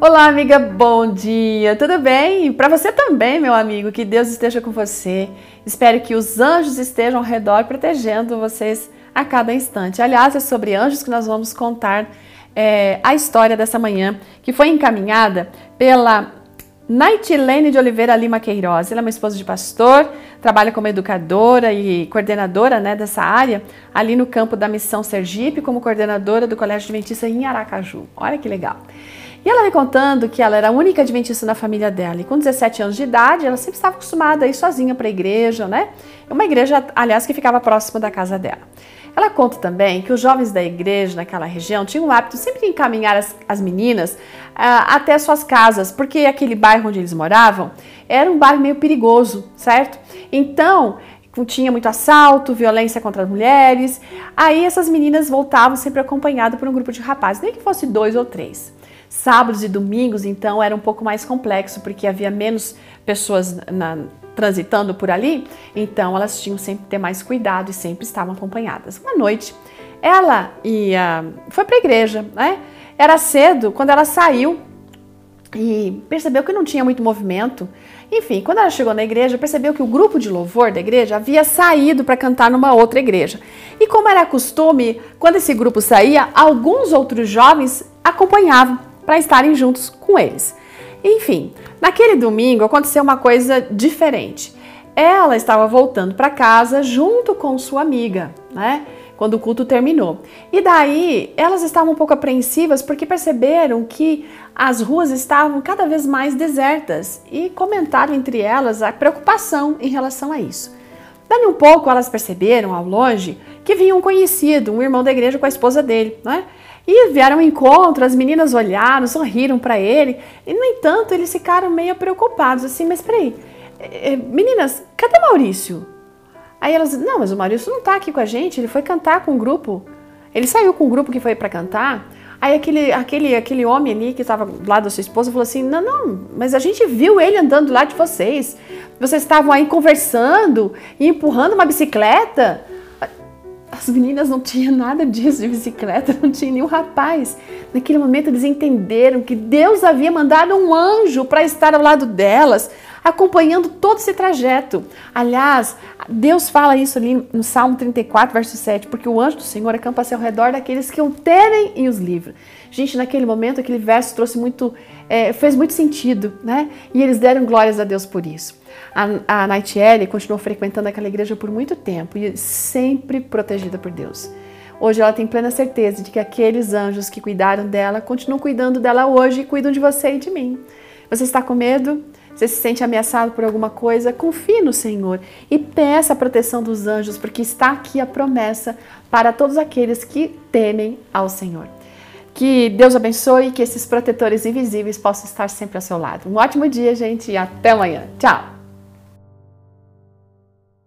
Olá, amiga, bom dia, tudo bem? Para você também, meu amigo, que Deus esteja com você. Espero que os anjos estejam ao redor protegendo vocês a cada instante. Aliás, é sobre anjos que nós vamos contar é, a história dessa manhã, que foi encaminhada pela Naitilene de Oliveira Lima Queiroz. Ela é uma esposa de pastor, trabalha como educadora e coordenadora né, dessa área, ali no campo da Missão Sergipe, como coordenadora do Colégio Adventista em Aracaju. Olha que legal. E ela me contando que ela era a única adventista na família dela. E com 17 anos de idade, ela sempre estava acostumada a ir sozinha para a igreja, né? Uma igreja, aliás, que ficava próxima da casa dela. Ela conta também que os jovens da igreja naquela região tinham o hábito sempre de encaminhar as, as meninas uh, até suas casas, porque aquele bairro onde eles moravam era um bairro meio perigoso, certo? Então, tinha muito assalto, violência contra as mulheres. Aí essas meninas voltavam sempre acompanhadas por um grupo de rapazes, nem que fosse dois ou três. Sábados e domingos, então, era um pouco mais complexo, porque havia menos pessoas na, transitando por ali, então elas tinham sempre que ter mais cuidado e sempre estavam acompanhadas. Uma noite, ela ia, foi para a igreja, né? Era cedo, quando ela saiu e percebeu que não tinha muito movimento. Enfim, quando ela chegou na igreja, percebeu que o grupo de louvor da igreja havia saído para cantar numa outra igreja. E como era costume, quando esse grupo saía, alguns outros jovens acompanhavam para estarem juntos com eles. Enfim, naquele domingo aconteceu uma coisa diferente. Ela estava voltando para casa junto com sua amiga, né? Quando o culto terminou. E daí elas estavam um pouco apreensivas porque perceberam que as ruas estavam cada vez mais desertas e comentaram entre elas a preocupação em relação a isso. Dali um pouco elas perceberam ao longe que vinha um conhecido, um irmão da igreja com a esposa dele, né? E vieram ao encontro, as meninas olharam, sorriram para ele, e no entanto eles ficaram meio preocupados, assim, mas peraí, é, é, meninas, cadê Maurício? Aí elas, não, mas o Maurício não tá aqui com a gente, ele foi cantar com o grupo, ele saiu com o grupo que foi para cantar. Aí aquele, aquele, aquele homem ali que estava do lado da sua esposa falou assim: Não, não, mas a gente viu ele andando lá de vocês. Vocês estavam aí conversando e empurrando uma bicicleta. As meninas não tinham nada disso de bicicleta, não tinha nenhum rapaz. Naquele momento eles entenderam que Deus havia mandado um anjo para estar ao lado delas, acompanhando todo esse trajeto. Aliás, Deus fala isso ali no Salmo 34, verso 7, porque o anjo do Senhor acampa-se ao redor daqueles que o temem e os livra. Gente, naquele momento aquele verso trouxe muito, é, fez muito sentido, né? E eles deram glórias a Deus por isso. A, a Nightiele continuou frequentando aquela igreja por muito tempo e sempre protegida por Deus. Hoje ela tem plena certeza de que aqueles anjos que cuidaram dela continuam cuidando dela hoje e cuidam de você e de mim. Você está com medo? Você se sente ameaçado por alguma coisa? Confie no Senhor e peça a proteção dos anjos, porque está aqui a promessa para todos aqueles que temem ao Senhor. Que Deus abençoe e que esses protetores invisíveis possam estar sempre ao seu lado. Um ótimo dia, gente, e até amanhã. Tchau!